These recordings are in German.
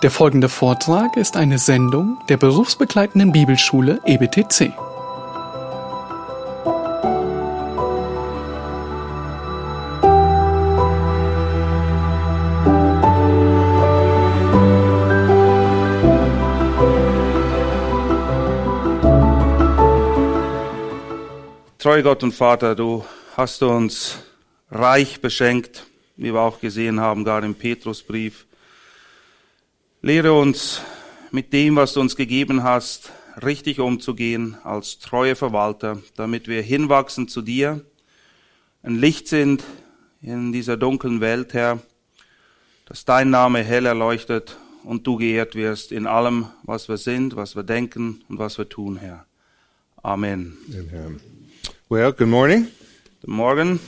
Der folgende Vortrag ist eine Sendung der berufsbegleitenden Bibelschule EBTC. Treu Gott und Vater, du hast uns reich beschenkt, wie wir auch gesehen haben, gerade im Petrusbrief. Lehre uns mit dem, was du uns gegeben hast, richtig umzugehen als treue Verwalter, damit wir hinwachsen zu dir, ein Licht sind in dieser dunklen Welt, Herr, dass dein Name hell erleuchtet und du geehrt wirst in allem, was wir sind, was wir denken und was wir tun, Herr. Amen. Amen. Well, good morning. Guten Morgen.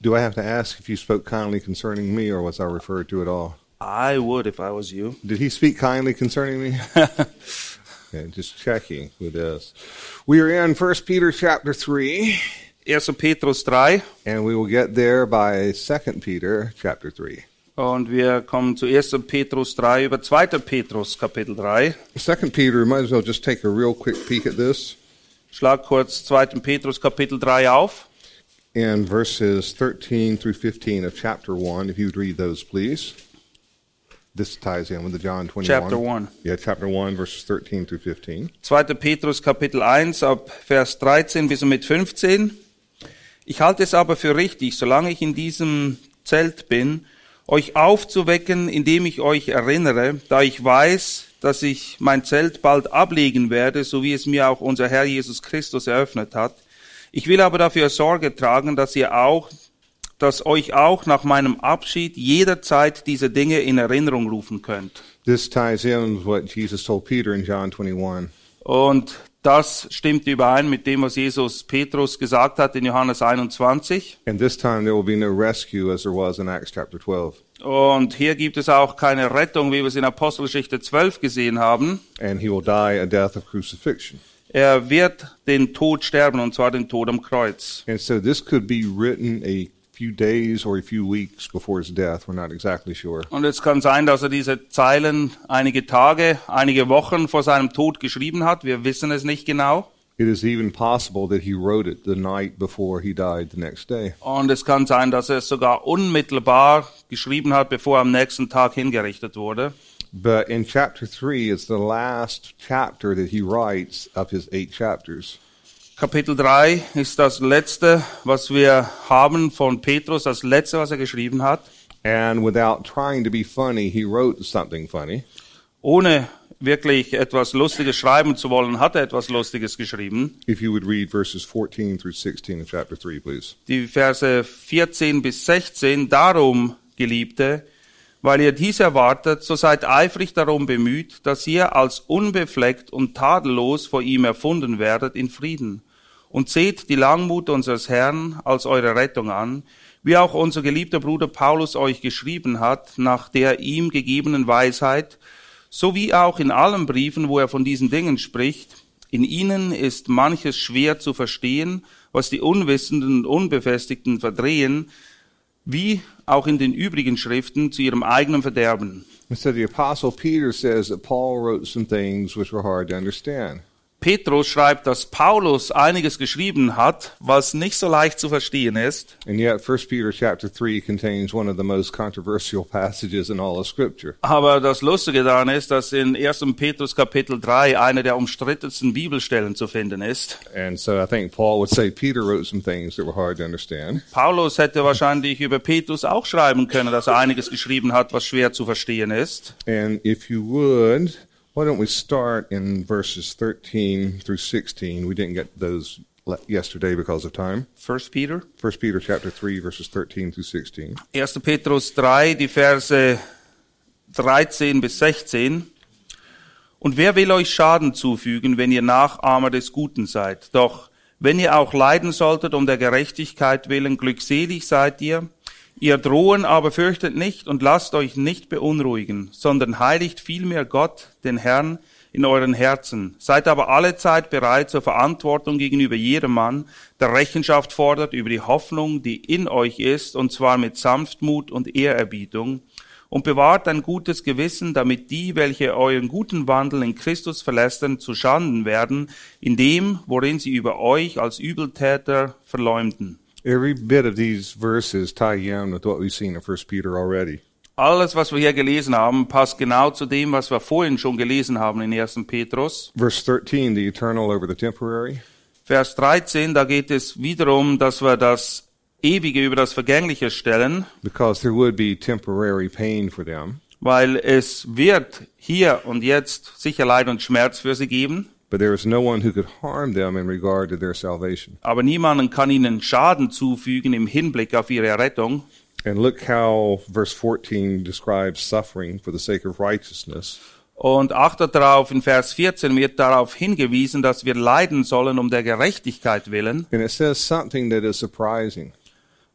Do I have to ask if you spoke kindly concerning me, or was I referred to at all? I would if I was you. Did he speak kindly concerning me? okay, just checking with this. We are in First Peter chapter three, 1. Petrus 3 and we will get there by Second Peter chapter three. und wir kommen zu 1. Petrus 3 über 2. Petrus Kapitel 3. Second Peter, might as well just take a real quick peek at this. Schlag kurz 2. Petrus Kapitel 3 auf. In verses 13 through 15 of chapter 1, if you would read those, please. This ties in with the John 21. Chapter 1. Yeah, chapter 1, verses 13 through 15. 2. Petrus Kapitel 1 ab Vers 13 bis und mit 15. Ich halte es aber für richtig, solange ich in diesem Zelt bin, euch aufzuwecken, indem ich euch erinnere, da ich weiß, dass ich mein Zelt bald ablegen werde, so wie es mir auch unser Herr Jesus Christus eröffnet hat. Ich will aber dafür Sorge tragen, dass ihr auch, dass euch auch nach meinem Abschied jederzeit diese Dinge in Erinnerung rufen könnt. This ties in with what Jesus told Peter in John 21. Und das stimmt überein mit dem, was Jesus Petrus gesagt hat in Johannes 21. And this time there will be no rescue as there was in Acts chapter 12. Und hier gibt es auch keine Rettung, wie wir es in Apostelgeschichte 12 gesehen haben. And he will die a death of crucifixion. Er wird den Tod sterben, und zwar den Tod am Kreuz. And so this could be written a few days or a few weeks before his death. We're not exactly sure. Und es kann sein, dass er diese Zeilen einige Tage, einige Wochen vor seinem Tod geschrieben hat. Wir wissen es nicht genau. It is even possible that he wrote it the night before he died the next day. Und es kann sein, dass er es sogar unmittelbar geschrieben hat, bevor er am nächsten Tag hingerichtet wurde. But in chapter 3, it's the last chapter that he writes of his eight chapters. Kapitel 3 ist das letzte, was wir haben von Petrus, das letzte, was er geschrieben hat. And without trying to be funny, he wrote something funny. Ohne wirklich etwas Lustiges schreiben zu wollen, hat er etwas Lustiges geschrieben. If you would read verses 14 through 16 of chapter 3, please. Die Verse 14 bis 16. Darum, Geliebte, weil ihr dies erwartet, so seid eifrig darum bemüht, dass ihr als unbefleckt und tadellos vor ihm erfunden werdet in Frieden. Und seht die Langmut unseres Herrn als eure Rettung an, wie auch unser geliebter Bruder Paulus euch geschrieben hat, nach der ihm gegebenen Weisheit, so wie auch in allen Briefen, wo er von diesen Dingen spricht. In ihnen ist manches schwer zu verstehen, was die Unwissenden und Unbefestigten verdrehen, wie auch in den übrigen Schriften zu ihrem eigenen Verderben. So the Apostle Peter says that Paul wrote some things which were hard to understand. Petrus schreibt, dass Paulus einiges geschrieben hat, was nicht so leicht zu verstehen ist. And yet, 1 Peter chapter 3 contains one of the most controversial passages in all of Scripture. Aber das Lustige daran ist, dass in 1. Petrus Kapitel 3 eine der umstrittensten Bibelstellen zu finden ist. And so I think Paul would say Peter wrote some things that were hard to understand. Paulus hätte wahrscheinlich über Petrus auch schreiben können, dass er einiges geschrieben hat, was schwer zu verstehen ist. And if you would, why don't we start in verses 13 through 16? We didn't get those yesterday because of time. 1. Peter 1 Peter chapter 3 verses 13 through 16. 1. Petrus 3, die Verse 13 bis 16. Und wer will euch Schaden zufügen, wenn ihr Nachahmer des Guten seid? Doch wenn ihr auch leiden solltet um der Gerechtigkeit willen, glückselig seid ihr. Ihr drohen aber fürchtet nicht und lasst euch nicht beunruhigen, sondern heiligt vielmehr Gott, den Herrn, in euren Herzen. Seid aber alle Zeit bereit zur Verantwortung gegenüber jedem Mann, der Rechenschaft fordert über die Hoffnung, die in euch ist, und zwar mit Sanftmut und Ehrerbietung. und bewahrt ein gutes Gewissen, damit die, welche euren guten Wandel in Christus verlästern, zu Schanden werden, in dem, worin sie über euch als Übeltäter verleumden. Every bit of these verses tie in with what we've seen in 1 Peter already. Alles, was wir hier gelesen haben, passt genau zu dem, was wir vorhin schon gelesen haben in 1. Petrus. Verse 13, the eternal over the temporary. Vers 13, da geht es wiederum, dass wir das Ewige über das Vergängliche stellen, because there would be temporary pain for them, weil es wird hier und jetzt sicher Leid und Schmerz für sie geben, but there is no one who could harm them in regard to their salvation. aber niemanden kann ihnen Schaden zufügen im Hinblick auf ihre Rettung. And look how verse 14 describes suffering for the sake of righteousness. Und achtet darauf, in Vers 14 wird darauf hingewiesen, dass wir leiden sollen um der Gerechtigkeit willen. And it says something that is surprising.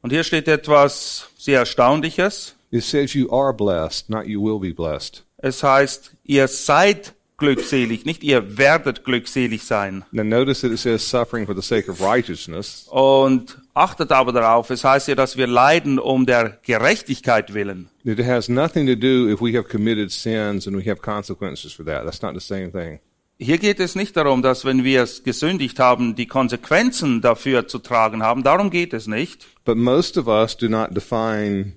Und hier steht etwas sehr Erstaunliches. It says you are blessed, not you will be blessed. Es heißt, ihr seid glückselig, nicht ihr werdet glückselig sein. Now notice that it says suffering for the sake of righteousness. Und achtet aber darauf, es heißt ja, dass wir leiden um der Gerechtigkeit willen. It has nothing to do if we have committed sins and we have consequences for that. That's not the same thing. Hier geht es nicht darum, dass wenn wir es gesündigt haben, die Konsequenzen dafür zu tragen haben. Darum geht es nicht. But most of us do not define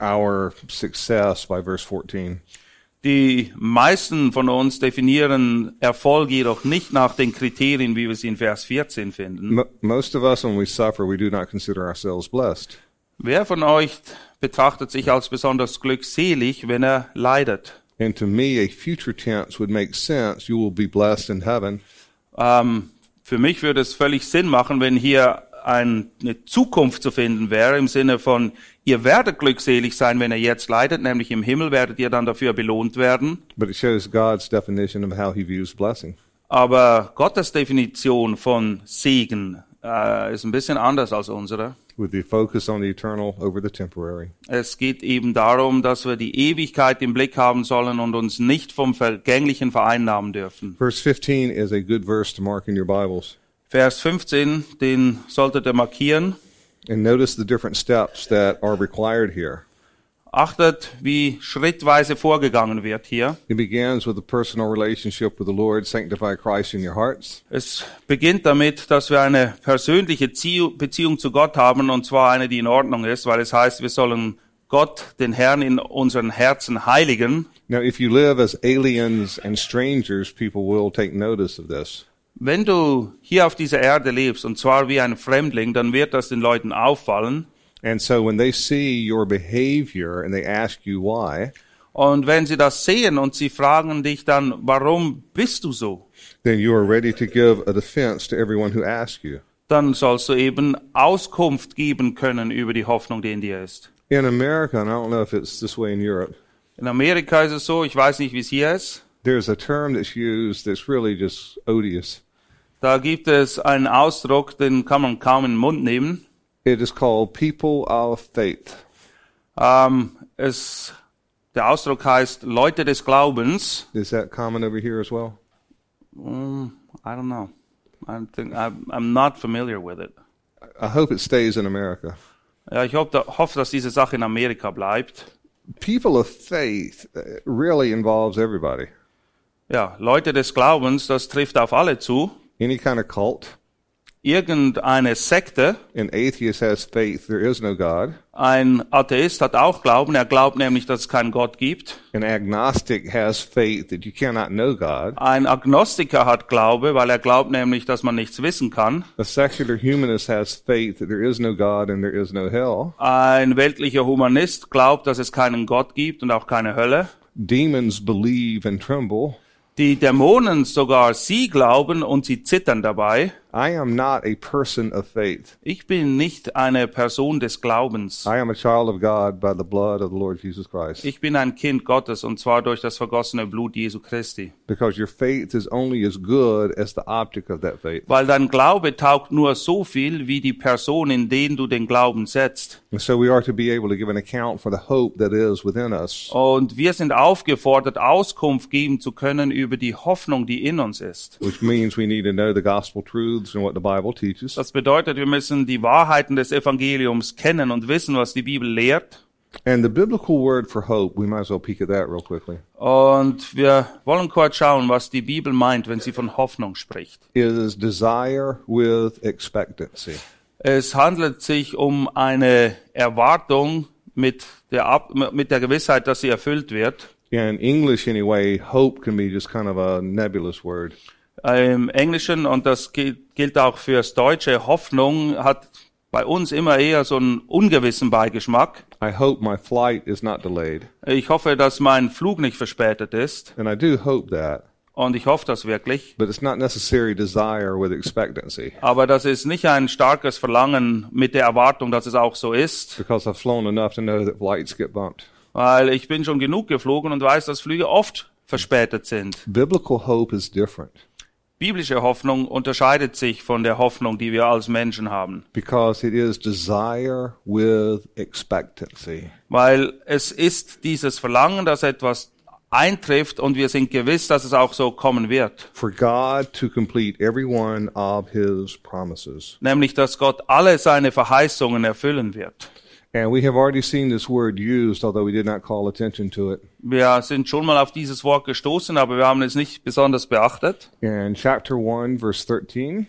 our success by verse 14. Die meisten von uns definieren Erfolg jedoch nicht nach den Kriterien, wie wir sie in Vers 14 finden. Mo most of us, when we suffer, we do not consider ourselves blessed. Wer von euch betrachtet sich als besonders glückselig, wenn er leidet? And to me, a future tense would make sense. You will be blessed in heaven. Ähm, für mich würde es völlig Sinn machen, wenn hier eine Zukunft zu finden wäre, im Sinne von, ihr werdet glückselig sein, wenn ihr jetzt leidet, nämlich im Himmel werdet ihr dann dafür belohnt werden. But it shows God's definition of how he views blessing. Aber Gottes Definition von Segen äh, ist ein bisschen anders als unsere. with the focus on the eternal over the temporary. Es geht eben darum, dass wir die Ewigkeit im Blick haben sollen und uns nicht vom Vergänglichen vereinnahmen dürfen. Verse 15 is a good verse to mark in your Bibles. Vers 15, den solltet ihr markieren. And notice the different steps that are required here. Achtet, wie schrittweise vorgegangen wird hier. It begins with a personal relationship with the Lord. Sanctify Christ in your hearts. Es beginnt damit, dass wir eine persönliche Zieh- Beziehung zu Gott haben, und zwar eine, die in Ordnung ist, weil es heißt, wir sollen Gott, den Herrn, in unseren Herzen heiligen. Now, if you live as aliens and strangers, people will take notice of this. Wenn du hier auf dieser Erde lebst, und zwar wie ein Fremdling, dann wird das den Leuten auffallen. And so when they see your behavior and they ask you why, Und wenn sie das sehen und sie fragen dich dann, warum bist du so? then you are ready to give a defense to everyone who asks you. Dann sollst du eben Auskunft geben können über die Hoffnung, die in dir ist. In America, and I don't know if it's this way in Europe, In Amerika ist es so, ich weiß nicht, wie es hier ist. there's a term that's used that's really just odious. Da gibt es einen Ausdruck, den kann man kaum in den Mund nehmen. It is called people of faith. Ähm, es, der Ausdruck heißt Leute des Glaubens. Is that common over here as well? Mm, I don't know. I think I'm, I'm not familiar with it. I hope it stays in America. Ja, ich hoffe, hoffe, dass diese Sache in Amerika bleibt. People of faith uh, really involves everybody. Ja, Leute des Glaubens, das trifft auf alle zu. Any kind of cult. Irgendeine Sekte, An atheist has faith there is no God. ein Atheist hat auch Glauben. Er glaubt nämlich, dass es keinen Gott gibt. An agnostic has faith that you cannot know God. Ein Agnostiker hat Glaube, weil er glaubt nämlich, dass man nichts wissen kann. A secular humanist has faith that there is no God and there is no hell. Ein weltlicher Humanist glaubt, dass es keinen Gott gibt und auch keine Hölle. Demons believe and tremble. Die Dämonen sogar, sie glauben und sie zittern dabei. I am not a person of faith. Ich bin nicht eine Person des Glaubens. I am a child of God by the blood of the Lord Jesus Christ. Ich bin ein Kind Gottes und zwar durch das vergossene Blut Jesu Christi. Because your faith is only as good as the object of that faith. Weil dein Glaube taugt nur so viel wie die Person, in den du den Glauben setzt. And so we are to be able to give an account for the hope that is within us. Und wir sind aufgefordert, Auskunft geben zu können über die Hoffnung, die in uns ist. which means we need to know the gospel truths Das bedeutet, wir müssen die Wahrheiten des Evangeliums kennen und wissen, was die Bibel lehrt. And the biblical word for hope, we might as well peek at that real quickly, Und wir wollen kurz schauen, was die Bibel meint, wenn sie von Hoffnung spricht. is desire with expectancy. Es handelt sich um eine Erwartung mit der, Ab mit der Gewissheit, dass sie erfüllt wird. In English, anyway, hope can be just kind of a nebulous word. Im Englischen, und das gilt, auch fürs Deutsche, Hoffnung hat bei uns immer eher so einen ungewissen Beigeschmack. I hope my flight is not delayed. Ich hoffe, dass mein Flug nicht verspätet ist. And I do hope that. Und ich hoffe das wirklich. But it's not necessary desire with expectancy Aber das ist nicht ein starkes Verlangen mit der Erwartung, dass es auch so ist. because I've flown enough to know that flights get bumped. Weil ich bin schon genug geflogen und weiß, dass Flüge oft verspätet sind. Biblical hope is different Biblische Hoffnung unterscheidet sich von der Hoffnung, die wir als Menschen haben. because it is desire with expectancy. Weil es ist dieses Verlangen, dass etwas eintrifft und wir sind gewiss, dass es auch so kommen wird. For God to complete every one of his promises. Nämlich, dass Gott alle seine Verheißungen erfüllen wird. And we have already seen this word used, although we did not call attention to it. Wir sind schon mal auf dieses Wort gestoßen, aber wir haben es nicht besonders beachtet. In chapter 1, verse 13.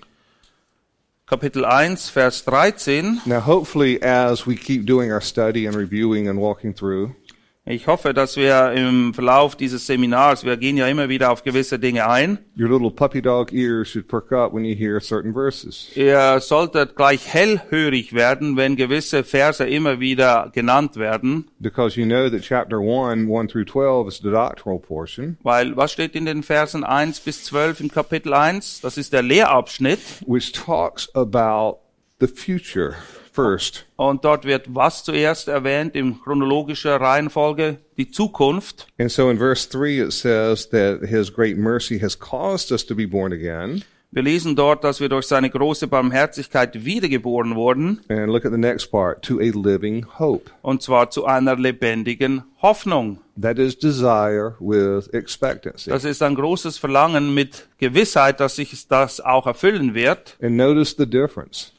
Kapitel 1, Vers 13. Now, hopefully, as we keep doing our study and reviewing and walking through, Ich hoffe, dass wir im Verlauf dieses Seminars, wir gehen ja immer wieder auf gewisse Dinge ein, your little puppy dog ears should perk up when you hear certain verses. ihr solltet gleich hellhörig werden, wenn gewisse Verse immer wieder genannt werden, Because you know that chapter 1, 1 through 12 is the doctrinal portion, weil was steht in den Versen 1 bis 12 im Kapitel 1? Das ist der Lehrabschnitt. Which talks about the future first. und dort wird was zuerst erwähnt in chronologischer Reihenfolge? Die Zukunft. And so in verse 3, it says that his great mercy has caused us to be born again. Wir lesen dort, dass wir durch seine große Barmherzigkeit wiedergeboren wurden, And look at the next part to a living hope. und zwar zu einer lebendigen Hoffnung. That is desire with expectancy. Das ist ein großes Verlangen mit Gewissheit, dass sich das auch erfüllen wird. And notice the difference.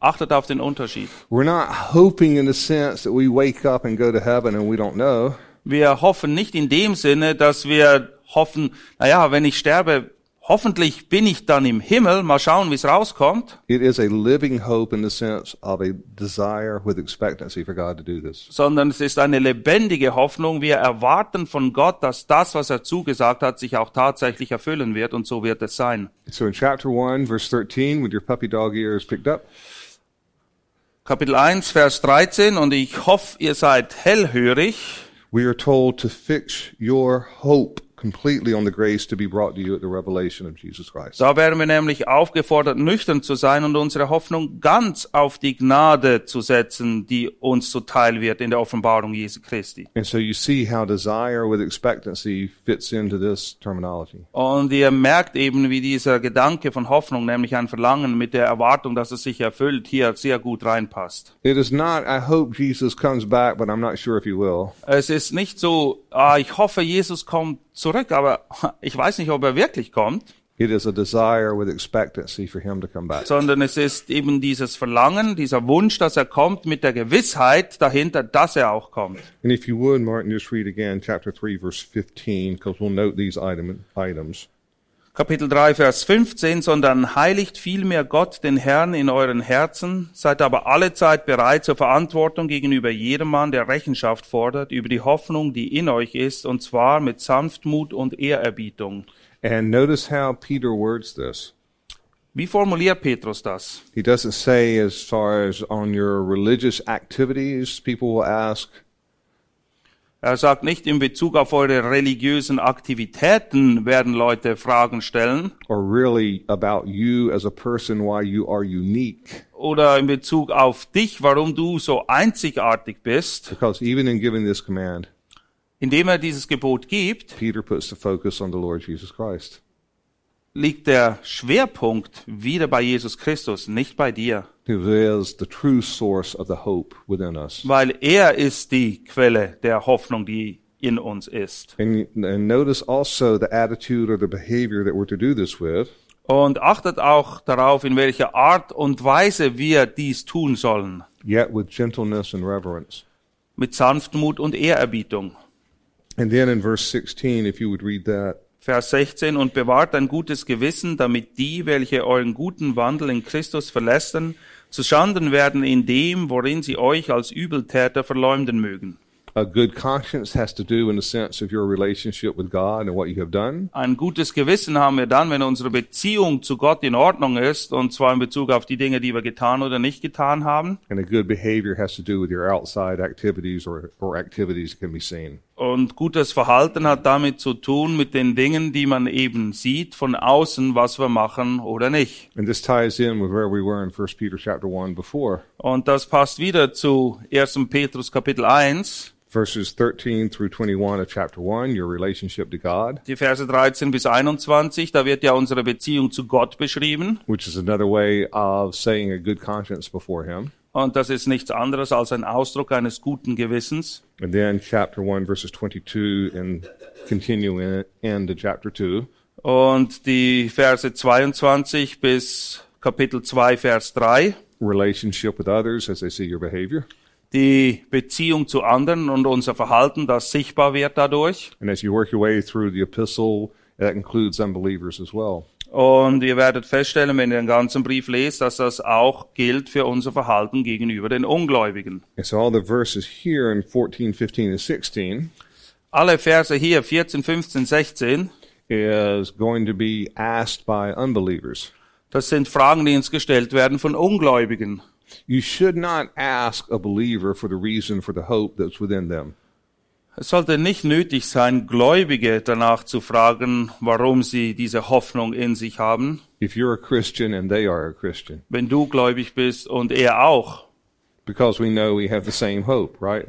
Achtet auf den Unterschied. We're not hoping in the sense that we wake up and go to heaven and we don't know. Wir hoffen nicht in dem Sinne, dass wir hoffen, naja, wenn ich sterbe, hoffentlich bin ich dann im Himmel, mal schauen, wie es rauskommt, It is a living hope in the sense of a desire with expectancy for God to do this. sondern es ist eine lebendige Hoffnung. Wir erwarten von Gott, dass das, was er zugesagt hat, sich auch tatsächlich erfüllen wird und so wird es sein. So in chapter 1, verse 13, with your puppy dog ears picked up, Kapitel 1, Vers 13 und ich hoffe, ihr seid hellhörig. we are told to fix your hope completely on the grace to be brought to you at the revelation of Jesus Christ. Da werden wir nämlich aufgefordert, nüchtern zu sein und unsere Hoffnung ganz auf die Gnade zu setzen, die uns zuteil wird in der Offenbarung Jesu Christi. And so you see how desire with expectancy fits into this terminology. Und ihr merkt eben, wie dieser Gedanke von Hoffnung, nämlich ein Verlangen mit der Erwartung, dass es sich erfüllt, hier sehr gut reinpasst. It is not, I hope Jesus comes back, but I'm not sure if he will. Es ist nicht so, ah, ich hoffe, Jesus kommt zurück, aber ich weiß nicht, ob er wirklich kommt, It is a desire with expectancy for him to come back. sondern es ist eben dieses Verlangen, dieser Wunsch, dass er kommt, mit der Gewissheit dahinter, dass er auch kommt. And if you would, Martin, just read again chapter 3, verse 15, because we'll note these item, items. Kapitel 3, Vers 15, sondern heiligt vielmehr Gott den Herrn in euren Herzen, seid aber alle Zeit bereit zur Verantwortung gegenüber jedem Mann, der Rechenschaft fordert, über die Hoffnung, die in euch ist, und zwar mit Sanftmut und Ehrerbietung. And notice how Peter words this. Wie formuliert Petrus das? He doesn't say, as far as on your religious activities, people will ask, Er sagt nicht, in Bezug auf eure religiösen Aktivitäten werden Leute Fragen stellen or really about you as a person, why you are unique. oder in Bezug auf dich, warum du so einzigartig bist. Because even in giving this command, Indem er dieses Gebot gibt, Peter puts the focus on the Lord Jesus Christ. liegt der Schwerpunkt wieder bei Jesus Christus, nicht bei dir, Weil er ist die Quelle der Hoffnung, die in uns ist. And, and notice also the attitude or the behavior that we're to do this with. Und achtet auch darauf, in welcher Art und Weise wir dies tun sollen. yet with gentleness and reverence. mit Sanftmut und Ehrerbietung. And then in verse 16, if you would read that. Vers 16, und bewahrt ein gutes Gewissen, damit die, welche euren guten Wandel in Christus verlästern, zu Schanden werden in dem, worin sie euch als Übeltäter verleumden mögen. A good conscience has to do in the sense of your relationship with God and what you have done. Ein gutes Gewissen haben wir dann, wenn unsere Beziehung zu Gott in Ordnung ist, und zwar in Bezug auf die Dinge, die wir getan oder nicht getan haben. And a good behavior has to do with your outside activities or, or activities can be seen. Und gutes Verhalten hat damit zu tun mit den Dingen, die man eben sieht von außen, was wir machen oder nicht. And this ties in with where we were in 1 Peter chapter 1 before. Und das passt wieder zu 1. Petrus Kapitel 1, Verses 13 through 21 of chapter 1, your relationship to God, die Verse 13 bis 21. Da wird ja unsere Beziehung zu Gott beschrieben. which is another way of saying a good conscience before Him. Und das ist nichts anderes als ein Ausdruck eines guten Gewissens. And then chapter 1, verses 22 and continuing into chapter 2. Und die Verse 22 bis Kapitel 2, Vers 3. Relationship with others as they see your behavior. Die Beziehung zu anderen und unser Verhalten, das sichtbar wird dadurch. And as you work your way through the epistle, that includes unbelievers as well. Und ihr werdet feststellen, wenn ihr den ganzen Brief lest, dass das auch gilt für unser Verhalten gegenüber den Ungläubigen. So all the verses here in 14, 15, and 16 Alle Verse hier, 14, 15, 16, is going to be asked by unbelievers. das sind Fragen, die uns gestellt werden von Ungläubigen. You should not ask a believer for the reason for the hope that's within them. Es sollte nicht nötig sein, Gläubige danach zu fragen, warum sie diese Hoffnung in sich haben, If you're a Christian and they are a Christian, wenn du gläubig bist und er auch. because we know we have the same hope, right?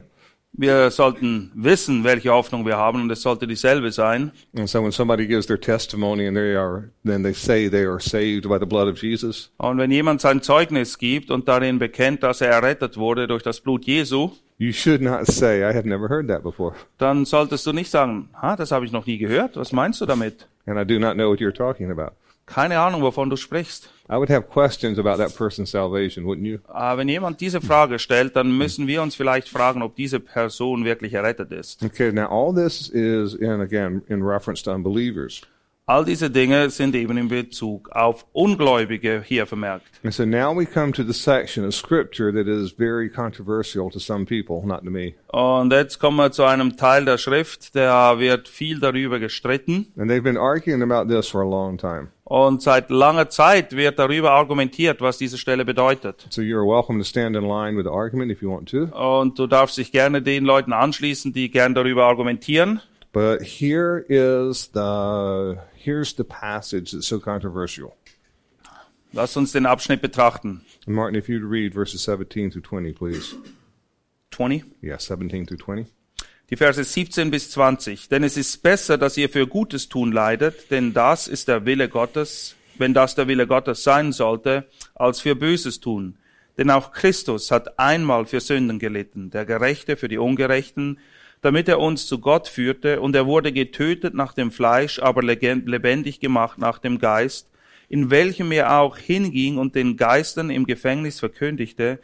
Wir sollten wissen, welche Hoffnung wir haben und es sollte dieselbe sein. And so when somebody gives their testimony and they are, then they say they are saved by the blood of Jesus, Und wenn jemand sein Zeugnis gibt und darin bekennt, dass er errettet wurde durch das Blut Jesu, you should not say, I have never heard that before. dann solltest du nicht sagen, ha, das habe ich noch nie gehört. Was meinst du damit? And I do not know what you're talking about. Keine Ahnung, wovon du sprichst. I would have questions about that person's salvation, wouldn't you? Aber wenn jemand diese Frage stellt, dann müssen wir uns vielleicht fragen, ob diese Person wirklich errettet ist. Okay, now all this is in, again, in reference to unbelievers. All diese Dinge sind eben in Bezug auf Ungläubige hier vermerkt. And so now we come to the section of scripture that is very controversial to some people, not to me. Und jetzt kommen wir zu einem Teil der Schrift, der wird viel darüber gestritten. And they've been arguing about this for a long time. Und seit langer Zeit wird darüber argumentiert, was diese Stelle bedeutet. So you're welcome to stand in line with the argument if you want to. Und du darfst dich gerne den Leuten anschließen, die gern darüber argumentieren. But here is the here's the passage that's so controversial. Lass uns den Abschnitt betrachten. Martin, if you'd read verses 17 through 20, please. 20. Yeah, 17 through 20. Die Verse 17 bis 20. Denn es ist besser, dass ihr für Gutes tun leidet, denn das ist der Wille Gottes, wenn das der Wille Gottes sein sollte, als für Böses tun. Denn auch Christus hat einmal für Sünden gelitten, der Gerechte für die Ungerechten, damit er uns zu Gott führte, und er wurde getötet nach dem Fleisch, aber lebendig gemacht nach dem Geist, in welchem er auch hinging und den Geistern im Gefängnis verkündigte,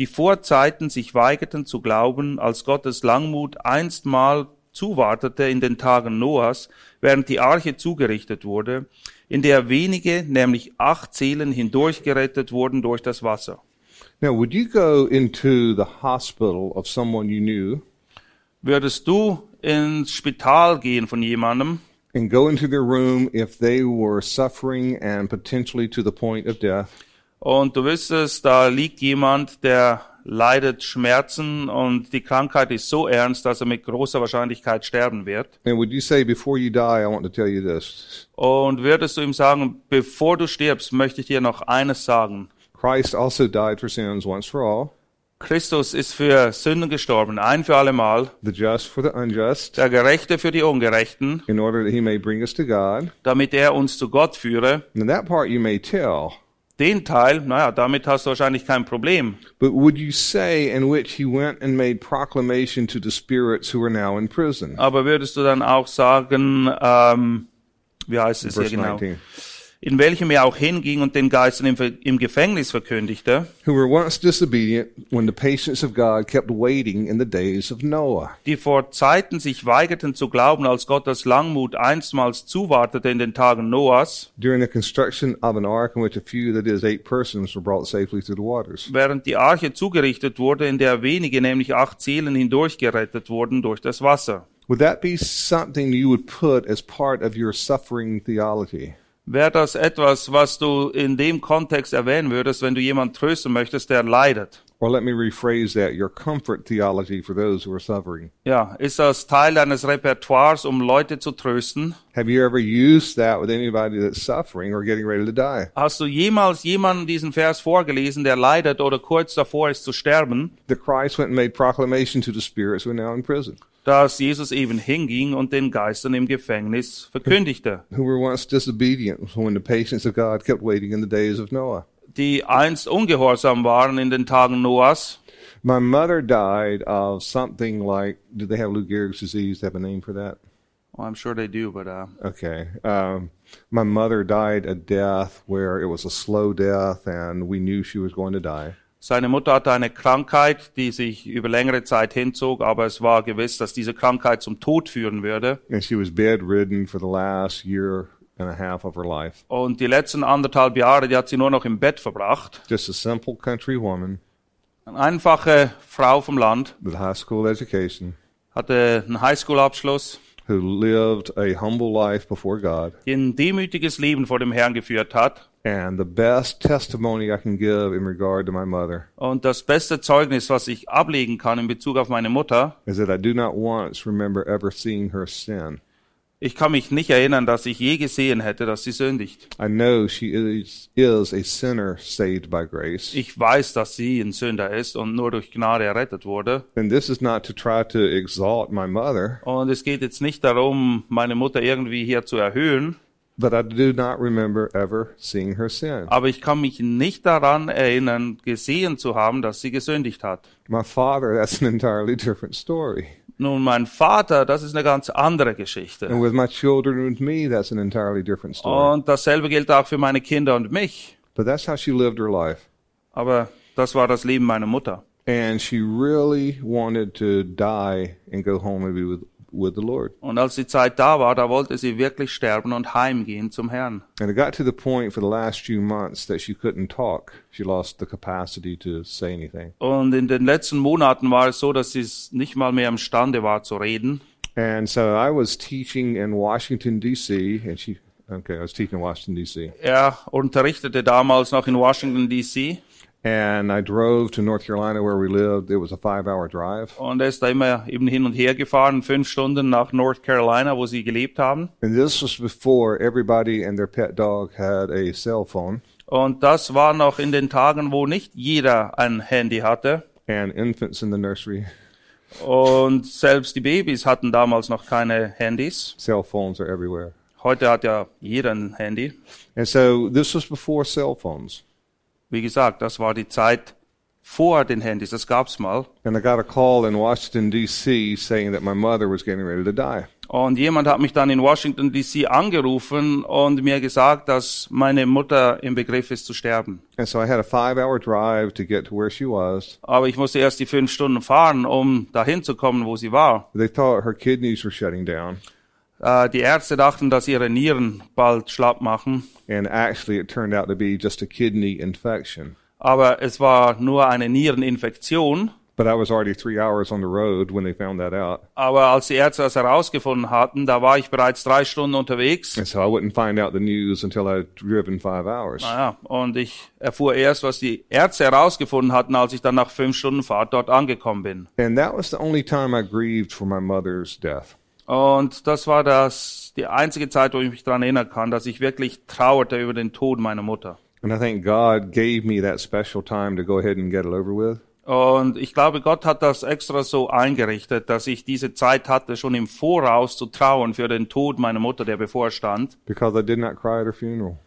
die vor Zeiten sich weigerten zu glauben, als Gottes Langmut einstmal zuwartete in den Tagen Noahs, während die Arche zugerichtet wurde, in der wenige, nämlich acht Seelen hindurchgerettet wurden durch das Wasser. Now, would you go into the hospital of someone you knew? Würdest du ins Spital gehen von jemandem? And go into their room if they were suffering and potentially to the point of death und du wüsstest, da liegt jemand, der leidet Schmerzen und die Krankheit ist so ernst, dass er mit großer Wahrscheinlichkeit sterben wird. And would you say, before you die, I want to tell you this? Und würdest du ihm sagen, bevor du stirbst, möchte ich dir noch eines sagen. Christ also died for sins once for all, Christus ist für Sünden gestorben, ein für allemal, the just for the unjust, der Gerechte für die Ungerechten, in order that he may bring us to God. damit er uns zu Gott führe. And that part you may tell, Den Teil, naja, damit hast du wahrscheinlich kein Problem. but would you say in which he went and made proclamation to the spirits who are now in prison? Aber würdest du dann auch sagen, ähm, wie heißt es hier genau? 19. in welchem er auch hinging und den Geistern im, im Gefängnis verkündigte, die vor Zeiten sich weigerten zu glauben, als Gottes Langmut einstmals zuwartete in den Tagen Noahs, während die Arche zugerichtet wurde, in der wenige, nämlich acht Seelen, hindurchgerettet wurden durch das Wasser. Would that be something you would put as part of your suffering theology? Wäre das etwas, was du in dem Kontext erwähnen würdest, wenn du jemanden trösten möchtest, der leidet? Or let me rephrase that your comfort theology for those who are suffering. Ja, ist das Teil deines Repertoires, um Leute zu trösten? Have you ever used that with anybody that's suffering or getting ready to die? Hast du jemals jemandem diesen Vers vorgelesen, der leidet oder kurz davor ist zu sterben, That Christ went and made proclamation to the spirits who are now in prison, dass Jesus eben hinging und den Geistern im Gefängnis verkündigte, who were once disobedient when the patience of God kept waiting in the days of Noah. die einst ungehorsam waren in den Tagen Noahs? My mother died of something like, do they have Lou Gehrig's disease? They have a name for that? Oh, I'm sure they do, but uh, Okay. Um, my mother died a death where it was a slow death and we knew she was going to die. Seine Mutter hatte eine Krankheit, die sich über längere Zeit hinzog, aber es war gewiss, dass diese Krankheit zum Tod führen würde. And she was bedridden for the last year and a half of her life. Und die letzten anderthalb Jahre, die hat sie nur noch im Bett verbracht. Just a simple country woman Eine einfache Frau vom Land, with high school education hatte einen Highschool-Abschluss, who lived a humble life before God. ein demütiges Leben vor dem Herrn geführt hat. And the best testimony I can give in regard to my mother Und das beste Zeugnis, was ich ablegen kann in Bezug auf meine Mutter, is that I do not once remember ever seeing her sin. Ich kann mich nicht erinnern, dass ich je gesehen hätte, dass sie sündigt. I know she is, is a sinner saved by grace. Ich weiß, dass sie ein Sünder ist und nur durch Gnade errettet wurde. And this is not to try to exalt my mother, Und es geht jetzt nicht darum, meine Mutter irgendwie hier zu erhöhen, but I do not remember ever seeing her sin. aber ich kann mich nicht daran erinnern, gesehen zu haben, dass sie gesündigt hat. My father, that's an entirely different story. Nun, mein Vater, das ist eine ganz andere Geschichte. And with my children and me, that's an entirely different story. Und dasselbe gilt auch für meine Kinder und mich. But that's how she lived her life. Aber das war das Leben meiner Mutter. And she really wanted to die and go home and be with, with the Lord. Und als die Zeit da war, da wollte sie wirklich sterben und heimgehen zum Herrn. And it got to the point for the last few months that she couldn't talk. She lost the capacity to say anything. Und in den letzten Monaten war es so, dass sie nicht mal mehr imstande war zu reden. And so I was teaching in Washington, D.C., and she, okay, I was teaching in Washington, D.C. Er unterrichtete damals noch in Washington, D.C. And I drove to North Carolina where we lived. It was a five hour drive. Und er ist da immer eben hin und her gefahren, fünf Stunden nach North Carolina, wo sie gelebt haben. And this was before everybody and their pet dog had a cell phone Und das war noch in den Tagen, wo nicht jeder ein Handy hatte. and infants in the nursery. Und selbst die Babys hatten damals noch keine Handys. Cell phones are everywhere. Heute hat ja jeder ein Handy. And so this was before cell phones. Wie gesagt, das war die Zeit vor den Handys. Das gab's mal. And I got a call in Washington, D.C. saying that my mother was getting ready to die. Und jemand hat mich dann in Washington DC angerufen und mir gesagt, dass meine Mutter im Begriff ist zu sterben. So to to. Aber ich musste erst die fünf Stunden fahren, um dahin zu kommen, wo sie war. They thought her kidneys were shutting down. Äh, die Ärzte dachten, dass ihre Nieren bald schlapp machen. And actually, it turned out to be just a kidney infection. Aber es war nur eine Niereninfektion. But I was already three hours on the road when they found that out. Aber als die Ärzte das herausgefunden hatten, da war ich bereits drei Stunden unterwegs. And so I wouldn't find out the news until I'd driven five hours. Naja, und ich erfuhr erst, was die Ärzte herausgefunden hatten, als ich dann nach fünf Stunden Fahrt dort angekommen bin. And that was the only time I grieved for my mother's death. Und das war das, die einzige Zeit, wo ich mich daran erinnern kann, dass ich wirklich trauerte über den Tod meiner Mutter. And I think God gave me that special time to go ahead and get it over with. Und ich glaube, Gott hat das extra so eingerichtet, dass ich diese Zeit hatte, schon im Voraus zu trauern für den Tod meiner Mutter, der bevorstand. because I did not cry at her funeral.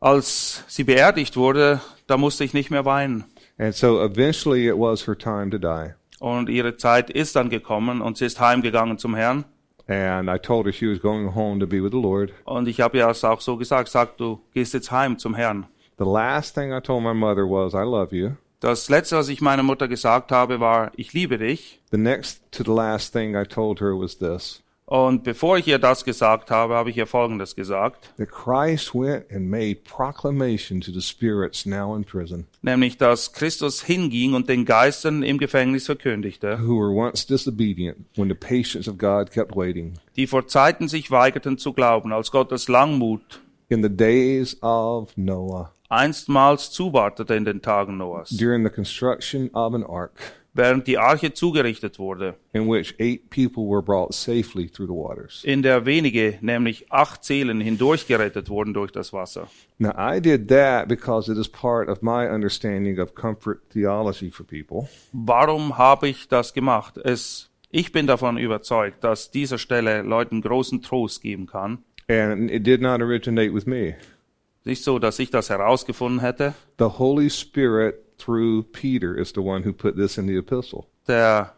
Als sie beerdigt wurde, da musste ich nicht mehr weinen. And so eventually it was her time to die. Und ihre Zeit ist dann gekommen und sie ist heimgegangen zum Herrn. And I told her she was going home to be with the Lord. Und ich habe ihr es auch so gesagt, sag, du gehst jetzt heim zum Herrn. The last thing I told my mother was, I love you. Das letzte, was ich meiner Mutter gesagt habe, war, ich liebe dich. The next to the last thing I told her was this Und bevor ich ihr das gesagt habe, habe ich ihr Folgendes gesagt, that Christ went and made proclamation to the spirits now in prison, nämlich, dass Christus hinging und den Geistern im Gefängnis verkündigte, who were once disobedient when the patience of God kept waiting. die vor Zeiten sich weigerten zu glauben, als Gottes Langmut In the days of Noah, einstmals zuwartete in den Tagen Noahs, during the construction of an ark, während die Arche zugerichtet wurde, in which eight people were brought safely through the waters. in der wenige, nämlich acht Seelen, hindurchgerettet wurden durch das Wasser. Now, I did that because it is part of my understanding of comfort theology for people. Warum habe ich das gemacht? Es, ich bin davon überzeugt, dass dieser Stelle Leuten großen Trost geben kann. And it did not originate with me. Nicht so, dass ich das herausgefunden hätte. The Holy Spirit, through Peter, is the one who put this in the epistle. Der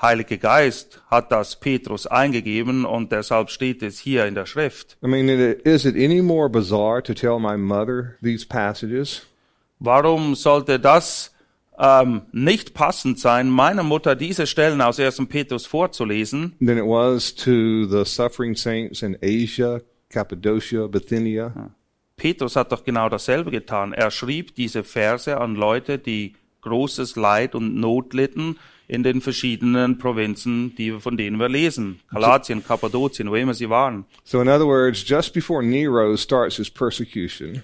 Heilige Geist hat das Petrus eingegeben und deshalb steht es hier in der Schrift. I mean, is it any more bizarre to tell my mother these passages Warum sollte das ähm, nicht passend sein, meiner Mutter diese Stellen aus 1. Petrus vorzulesen, than it was to the suffering saints in Asia, Cappadocia, Bithynia? Petrus hat doch genau dasselbe getan. Er schrieb diese Verse an Leute, die großes Leid und Not litten in den verschiedenen Provinzen, die, von denen wir lesen. Galatien, Kappadokien, wo immer sie waren. So, in other words, just before Nero starts his persecution,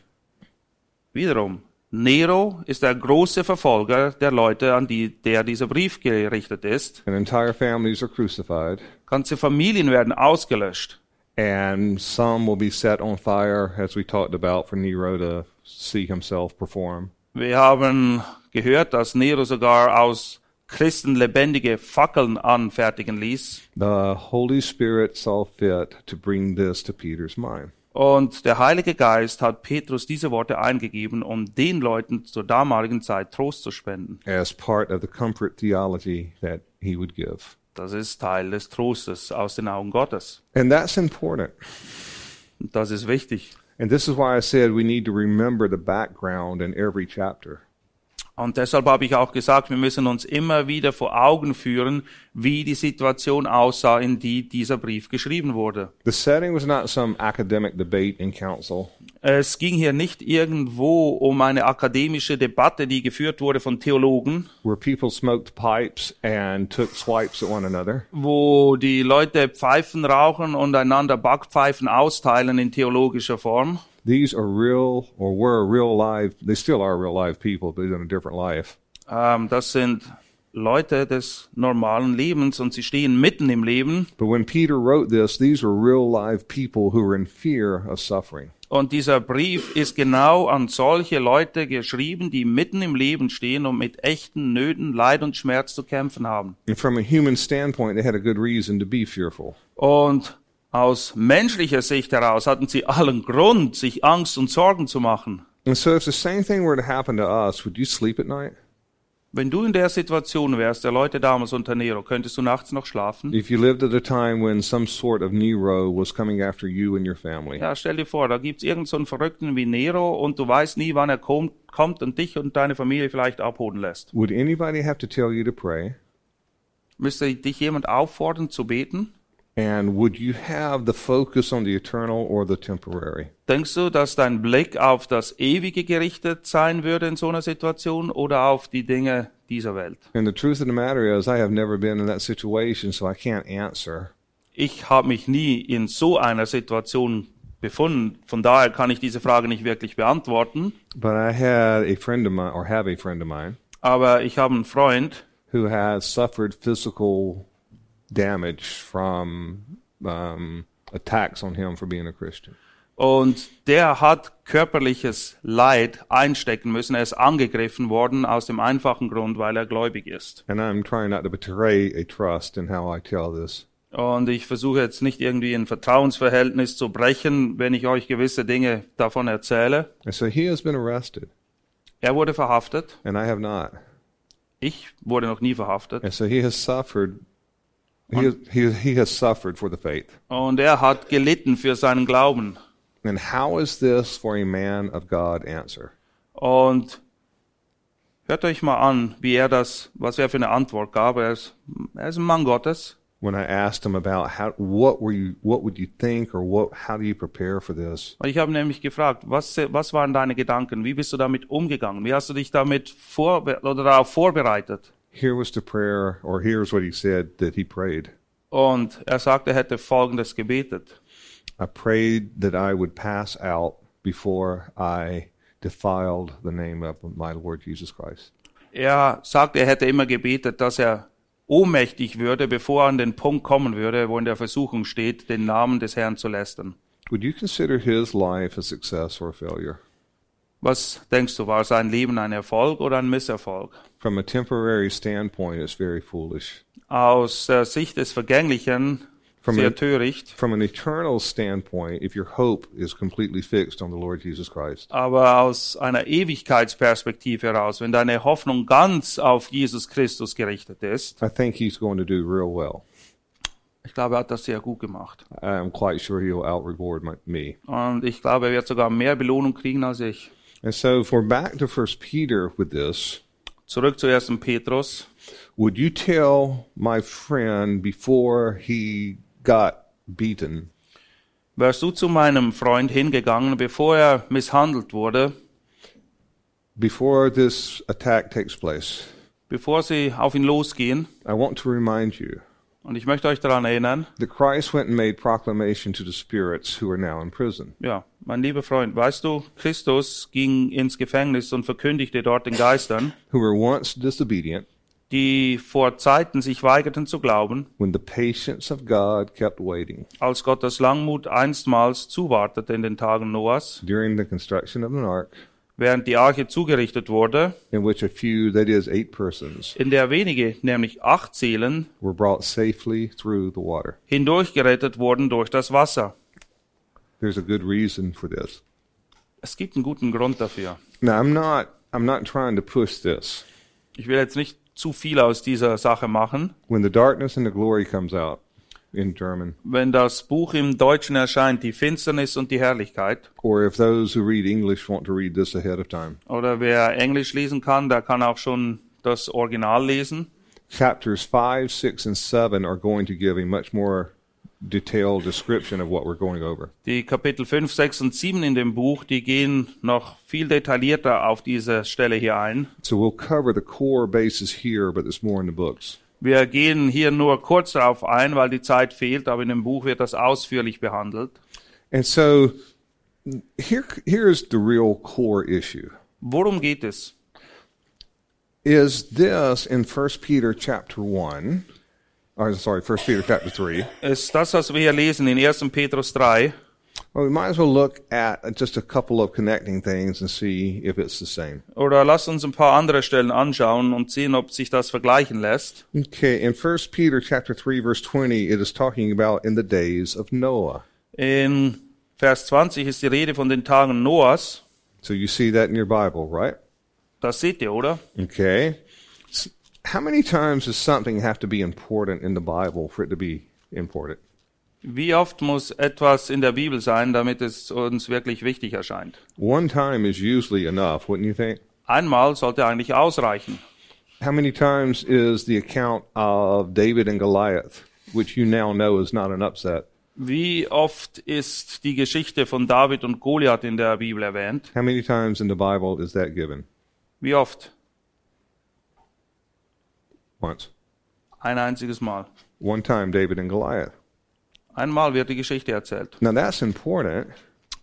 Wiederum, Nero ist der große Verfolger der Leute, an die der dieser Brief gerichtet ist. and entire families are crucified, Ganze Familien werden ausgelöscht. And some will be set on fire, as we talked about, for Nero to see himself perform. Wir haben gehört, dass Nero sogar aus Christen lebendige Fackeln anfertigen ließ. The Holy Spirit saw fit to bring this to Peter's mind. Und der Heilige Geist hat Petrus diese Worte eingegeben, um den Leuten zur damaligen Zeit Trost zu spenden. as part of the comfort theology that he would give. Das ist Teil des Trostes aus den Augen Gottes. And that's important. Und das ist wichtig. And this is why I said we need to remember the background in every chapter. Und deshalb habe ich auch gesagt, wir müssen uns immer wieder vor Augen führen, wie die Situation aussah, in die dieser Brief geschrieben wurde. The setting was not some academic debate in council. Es ging hier nicht irgendwo um eine akademische Debatte, die geführt wurde von Theologen, wo die Leute Pfeifen rauchen und einander Backpfeifen austeilen in theologischer Form. These are real or were real live, they still are real live people, but in a different life. Ähm, das sind Leute des normalen Lebens und sie stehen mitten im Leben. But when Peter wrote this, these were real live people who were in fear of suffering. Und dieser Brief ist genau an solche Leute geschrieben, die mitten im Leben stehen und mit echten Nöten, Leid und Schmerz zu kämpfen haben. And from a human standpoint, they had a good reason to be fearful. Und aus menschlicher Sicht heraus hatten sie allen Grund, sich Angst und Sorgen zu machen. And so if the same thing were to happen to us, would you sleep at night? Wenn du in der Situation wärst, der Leute damals unter Nero, könntest du nachts noch schlafen? If you lived at a time when some sort of Nero was coming after you and your family, Ja, stell dir vor, da gibt's irgend so einen Verrückten wie Nero und du weißt nie, wann er kommt, kommt und dich und deine Familie vielleicht abholen lässt. would anybody have to tell you to pray? Müsste dich jemand auffordern zu beten? And would you have the focus on the eternal or the temporary? Denkst du, dass dein Blick auf das Ewige gerichtet sein würde in so einer Situation oder auf die Dinge dieser Welt? And the truth of the matter is, I have never been in that situation, so I can't answer. Ich habe mich nie in so einer Situation befunden. Von daher kann ich diese Frage nicht wirklich beantworten. But I had a friend of mine, or have a friend of mine, Aber ich habe einen Freund, who has suffered physical damage from um, attacks on him for being a Christian. Und der hat körperliches Leid einstecken müssen. Er ist angegriffen worden aus dem einfachen Grund, weil er gläubig ist. And I'm trying not to betray a trust in how I tell this. Und ich versuche jetzt nicht irgendwie ein Vertrauensverhältnis zu brechen, wenn ich euch gewisse Dinge davon erzähle. So he has been arrested, Er wurde verhaftet. and I have not. Ich wurde noch nie verhaftet. And so he has suffered He, he, he has suffered for the faith. Und er hat gelitten für seinen Glauben. And how is this for a man of God answer? Und hört euch mal an, wie er das, was er für eine Antwort gab. Er ist, er ist ein Mann Gottes. When I asked him about how, what were you, what would you think, or what, how do you prepare for this? Ich habe nämlich gefragt, was, was waren deine Gedanken? Wie bist du damit umgegangen? Wie hast du dich damit vor, oder darauf vorbereitet? Here was the prayer, or here's what he said that he prayed. Und er sagte, er hätte Folgendes gebetet. I prayed that I would pass out before I defiled the name of my Lord Jesus Christ. Er sagte, er hätte immer gebetet, dass er ohnmächtig würde, bevor er an den Punkt kommen würde, wo in der Versuchung steht, den Namen des Herrn zu lästern. Would you consider his life a success or a failure? Was denkst du, war sein Leben ein Erfolg oder ein Misserfolg? From a temporary standpoint, it's very foolish. Aus der Sicht des Vergänglichen From sehr töricht, From an eternal standpoint, if your hope is completely fixed on the Lord Jesus Christ, aber aus einer Ewigkeitsperspektive heraus, wenn deine Hoffnung ganz auf Jesus Christus gerichtet ist, I think he's going to do real well. ich glaube, er hat das sehr gut gemacht. I'm quite sure he'll out reward my, me. Und ich glaube, er wird sogar mehr Belohnung kriegen als ich. And so, if we're back to First Peter with this, Zurück zu 1. Petrus. would you tell my friend before he got beaten Wärst du zu meinem Freund hingegangen, bevor er misshandelt wurde, before this attack takes place? bevor sie auf ihn losgehen? I want to remind you Und ich möchte euch daran erinnern, that Christ went and made proclamation to the spirits who are now in prison. ja, mein lieber Freund, weißt du, Christus ging ins Gefängnis und verkündigte dort den Geistern, who were once disobedient die vor Zeiten sich weigerten zu glauben, when the patience of God kept waiting als Gottes Langmut einstmals zuwartete in den Tagen Noahs, during the construction of an ark während die Arche zugerichtet wurde, in which a few, that is, eight persons, in der wenige, nämlich acht Seelen, were brought safely through the water. hindurchgerettet wurden durch das Wasser. There's a good reason for this. Es gibt einen guten Grund dafür. Now, I'm not, I'm not trying to push this. Ich will jetzt nicht zu viel aus dieser Sache machen. When the darkness and the glory comes out in German, Wenn das Buch im Deutschen erscheint, die Finsternis und die Herrlichkeit, or if those who read English want to read this ahead of time, oder wer Englisch lesen kann, der kann auch schon das Original lesen. chapters 5, 6, and 7 are going to give a much more detailed description of what we're going over. Die Kapitel 5, 6 und 7 in dem Buch, die gehen noch viel detaillierter auf diese Stelle hier ein. So we'll cover the core basis here, but there's more in the books. Wir gehen hier nur kurz darauf ein, weil die Zeit fehlt, aber in dem Buch wird das ausführlich behandelt. And so here, here is the real core issue. Worum geht es? Is this in 1 Peter chapter 1, or sorry, 1 Peter chapter 3? Ist das, was wir hier lesen in 1. Petrus 3, Well, we might as well look at just a couple of connecting things and see if it's the same. oder lasst uns ein paar andere Stellen anschauen und sehen, ob sich das vergleichen lässt. Okay, in 1 Peter chapter 3 verse 20, it is talking about in the days of Noah. In Vers 20 ist die Rede von den Tagen Noahs. So you see that in your Bible, right? Das seht ihr, oder? Okay. How many times does something have to be important in the Bible for it to be important? Wie oft muss etwas in der Bibel sein, damit es uns wirklich wichtig erscheint? One time is usually enough, wouldn't you think? Einmal sollte eigentlich ausreichen. How many times is the account of David and Goliath, which you now know is not an upset? Wie oft ist die Geschichte von David und Goliath in der Bibel erwähnt? How many times in the Bible is that given? Wie oft? Once. Ein einziges Mal. One time, David and Goliath. Einmal wird die Geschichte erzählt. Now that's important,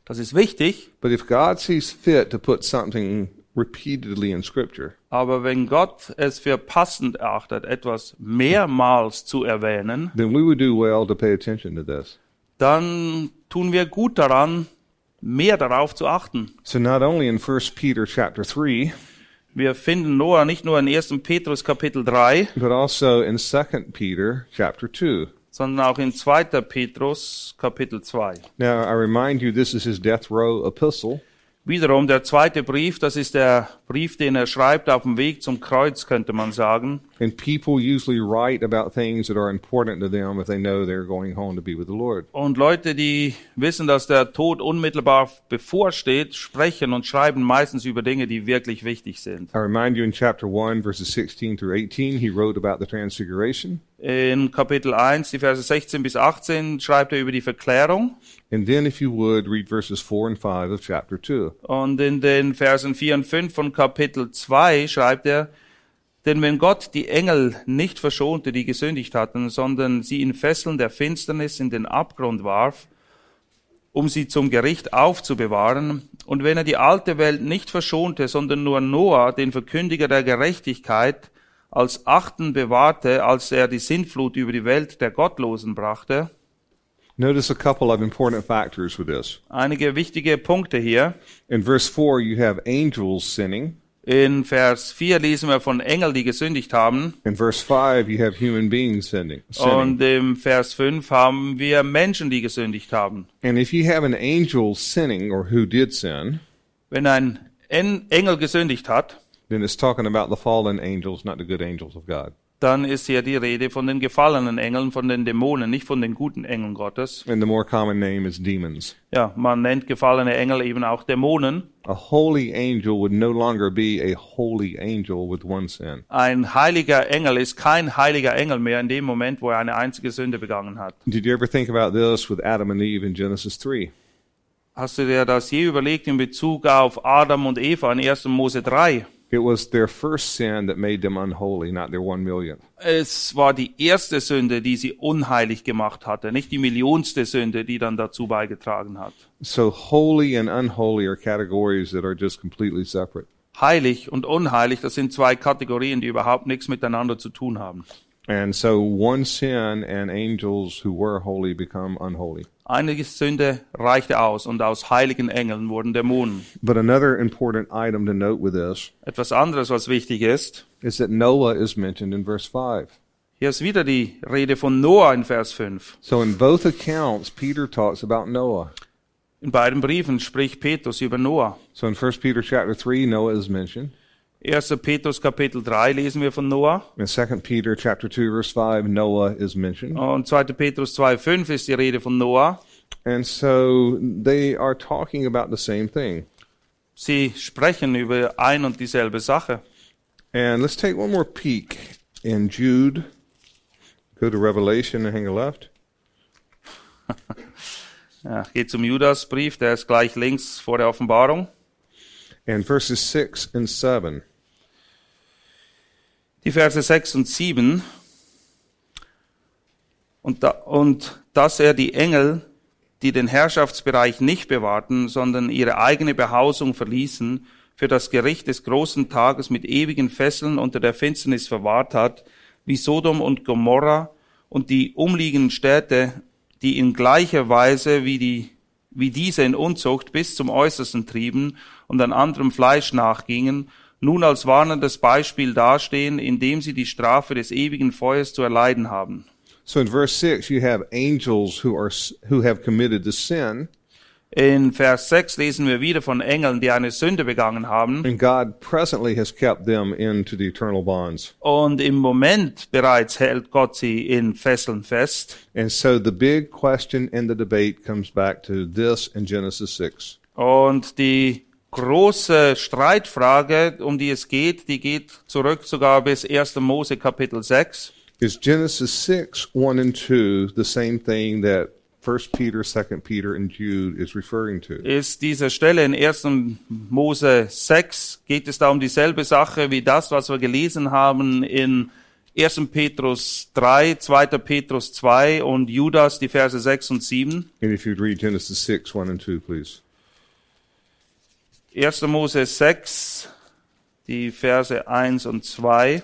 Das ist wichtig, but if God sees fit to put something repeatedly in Scripture, aber wenn Gott es für passend erachtet, etwas mehrmals zu erwähnen, then we would do well to pay attention to this. dann tun wir gut daran, mehr darauf zu achten. So not only in 1 Peter chapter 3, Wir finden Noah nicht nur in 1. Petrus Kapitel 3, but also in 2 Peter chapter 2. sondern auch in 2. Petrus Kapitel 2. Now I remind you this is his death row epistle. Wiederum der zweite Brief, das ist der Brief, den er schreibt auf dem Weg zum Kreuz, könnte man sagen. And people usually write about things that are important to them if they know they're going home to be with the Lord. Und Leute, die wissen, dass der Tod unmittelbar bevorsteht, sprechen und schreiben meistens über Dinge, die wirklich wichtig sind. I remind you in chapter 1, verses 16 through 18, he wrote about the transfiguration. In Kapitel 1, die Verse 16 bis 18, schreibt er über die Verklärung. And then, if you would, read verses 4 and 5 of chapter 2. Und in den Versen 4 und 5 von Kapitel 2 schreibt er, denn wenn Gott die Engel nicht verschonte, die gesündigt hatten, sondern sie in Fesseln der Finsternis in den Abgrund warf, um sie zum Gericht aufzubewahren, und wenn er die alte Welt nicht verschonte, sondern nur Noah, den Verkündiger der Gerechtigkeit, als Achten bewahrte, als er die Sintflut über die Welt der Gottlosen brachte, Notice a couple of important factors with this. einige wichtige Punkte hier. In verse 4, you have angels sinning. In Vers 4 lesen wir von Engeln, die gesündigt haben. In verse 5, you have human beings sinning. Und im Vers 5 haben wir Menschen, die gesündigt haben. And if you have an angel sinning, or who did sin, Wenn ein En- Engel gesündigt hat, then it's talking about the fallen angels, not the good angels of God. Dann ist hier die Rede von den gefallenen Engeln, von den Dämonen, nicht von den guten Engeln Gottes. And the more common name is demons. Ja, man nennt gefallene Engel eben auch Dämonen. A holy angel would no longer be a holy angel with one sin. Ein heiliger Engel ist kein heiliger Engel mehr in dem Moment, wo er eine einzige Sünde begangen hat. Did you ever think about this with Adam and Eve in Genesis 3? Hast du dir das je überlegt in Bezug auf Adam und Eva in 1. Mose 3? It was their first sin that made them unholy, not their one millionth. Es war die erste Sünde, die sie unheilig gemacht hatte, nicht die millionste Sünde, die dann dazu beigetragen hat. So holy and unholy are categories that are just completely separate. Heilig und unheilig, das sind zwei Kategorien, die überhaupt nichts miteinander zu tun haben. And so one sin and angels who were holy become unholy. Eine Sünde reichte aus und aus heiligen Engeln wurden Dämonen. But another important item to note with this Etwas anderes, was wichtig ist, is that Noah is mentioned in verse 5. hier ist wieder die Rede von Noah in Vers 5. So in both accounts, Peter talks about Noah. In beiden Briefen spricht Petrus über Noah. So in 1 Peter chapter 3, Noah is mentioned. 1. Petrus Kapitel 3 lesen wir von Noah. In 2 Peter chapter 2, verse 5, Noah is mentioned. Und 2. Petrus 2, 5 ist die Rede von Noah. And so they are talking about the same thing. Sie sprechen über ein und dieselbe Sache. And let's take one more peek in Jude. Go to Revelation and hang a left. Ja, geht zum Judasbrief, der ist gleich links vor der Offenbarung. And verses 6 and 7. Die Verse 6 und 7. Und, da, und dass er die Engel, die den Herrschaftsbereich nicht bewahrten, sondern ihre eigene Behausung verließen, für das Gericht des großen Tages mit ewigen Fesseln unter der Finsternis verwahrt hat, wie Sodom und Gomorra und die umliegenden Städte, die in gleicher Weise wie die wie diese in Unzucht bis zum Äußersten trieben und an anderem Fleisch nachgingen, nun als warnendes Beispiel dastehen, indem sie die Strafe des ewigen Feuers zu erleiden haben. So in verse 6, you have angels who, are, who have committed the sin, In Vers 6 lesen wir wieder von Engeln, die eine Sünde begangen haben. and God presently has kept them into the eternal bonds. Und im Moment bereits hält Gott sie in Fesseln fest. And so the big question in the debate comes back to this in Genesis 6. Und die große Streitfrage, um die es geht, die geht zurück sogar bis 1. Mose Kapitel 6. Is Genesis 6, 1 and 2 the same thing that 1 Peter, 2 Peter, and Jude is referring to? Ist diese Stelle in 1. Mose 6, geht es da um dieselbe Sache wie das, was wir gelesen haben in 1. Petrus 3, 2. Petrus 2 und Judas, die Verse 6 und 7. And if you'd read Genesis 6, 1 and 2, please. 1. Mose 6, die Verse 1 und 2.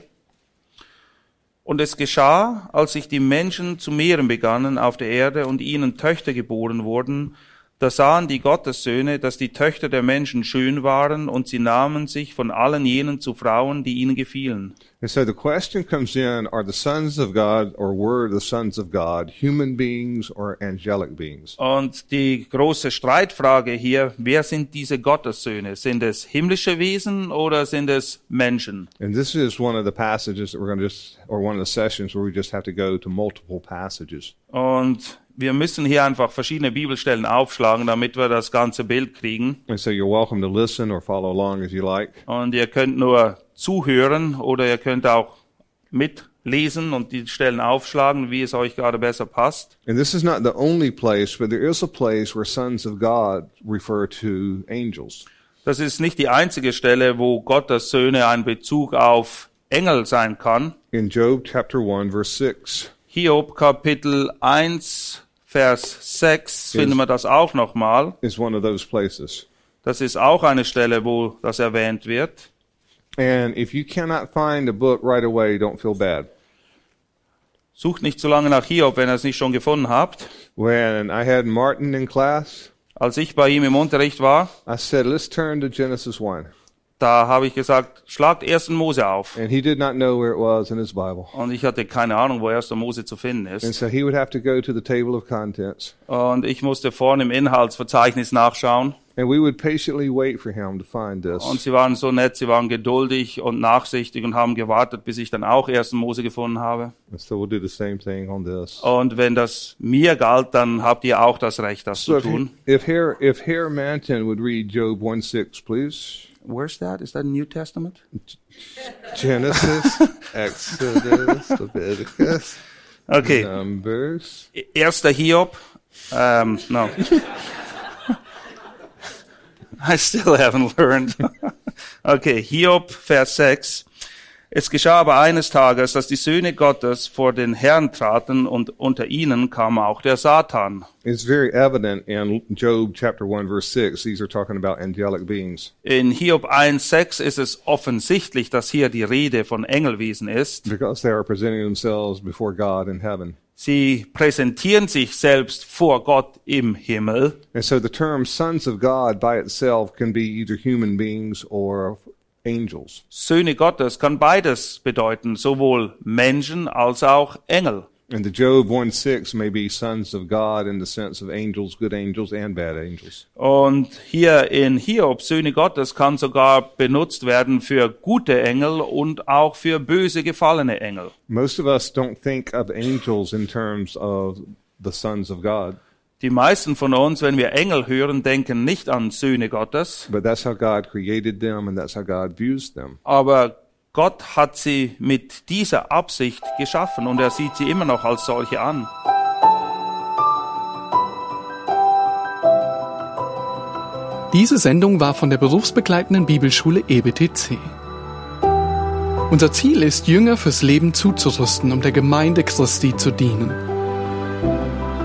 Und es geschah, als sich die Menschen zu mehren begannen auf der Erde und ihnen Töchter geboren wurden, Da sahen die Gottessöhne, dass die Töchter der Menschen schön waren, und sie nahmen sich von allen jenen zu Frauen, die ihnen gefielen. And so the question comes in, are the sons of God or were the sons of God human beings or angelic beings? Und die große Streitfrage hier, wer sind diese Gottessöhne? Sind es himmlische Wesen oder sind es Menschen? And this is one of the passages that we're going to just, or one of the sessions where we just have to go to multiple passages. Und wir müssen hier einfach verschiedene Bibelstellen aufschlagen, damit wir das ganze Bild kriegen. And so you're welcome to listen or follow along as you like. Und ihr könnt nur zuhören oder ihr könnt auch mitlesen und die Stellen aufschlagen, wie es euch gerade besser passt. And this is not the only place, but there is a place where sons of God refer to angels. Das ist nicht die einzige Stelle, wo Gottes Söhne ein Bezug auf Engel sein kann. In Job chapter 1 verse 6, Hiob Kapitel 1, Vers 6 finden wir das auch nochmal. is one of those places. Das ist auch eine Stelle, wo das erwähnt wird. And if you cannot find a book right away, don't feel bad. Sucht nicht zu lange nach Hiob, wenn ihr es nicht schon gefunden habt. When I had Martin in class, Als ich bei ihm im Unterricht war, I said, let's turn to Genesis 1. da habe ich gesagt, schlagt 1. Mose auf. And he did not know where it was in his Bible. Und ich hatte keine Ahnung, wo 1. Mose zu finden And ist. so he would have to go to the table of contents. Und ich musste vorne im Inhaltsverzeichnis nachschauen. And we would patiently wait for him to find Und this. sie waren so nett, sie waren geduldig und nachsichtig und haben gewartet, bis ich dann auch 1. Mose gefunden habe. And so we'll do the same thing on this. Und wenn das mir galt, dann habt ihr auch das Recht, das So zu if, tun. if Hare if Hare Manton would read Job 1 6, please. Where's that? Is that New Testament? Genesis, Exodus, Leviticus, Okay. Numbers. Erster Hiob. Um, no. I still haven't learned. okay, Hiob, Vers 6. Es geschah aber eines Tages, dass die Söhne Gottes vor den Herrn traten und unter ihnen kam auch der Satan. It's very evident in Job chapter 1 verse 6. These are talking about angelic beings In Hiob 1,6 ist es offensichtlich, dass hier die Rede von Engelwesen ist. because they are presenting themselves before God in heaven. Sie präsentieren sich selbst vor Gott im Himmel. And so the term sons of God by itself can be either human beings or angels. Söhne Gottes kann beides bedeuten, sowohl Menschen als auch Engel. And the Job 1 6 may be sons of God in the sense of angels, good angels and bad angels. Und hier in Hiob, Söhne Gottes, kann sogar benutzt werden für gute Engel und auch für böse, gefallene Engel. Most of us don't think of angels in terms of the sons of God, Die meisten von uns, wenn wir Engel hören, denken nicht an Söhne Gottes, but that's how God created them and that's how God views them. aber Gott hat sie mit dieser Absicht geschaffen und er sieht sie immer noch als solche an. Diese Sendung war von der berufsbegleitenden Bibelschule EBTC. Unser Ziel ist, Jünger fürs Leben zuzurüsten, um der Gemeinde Christi zu dienen.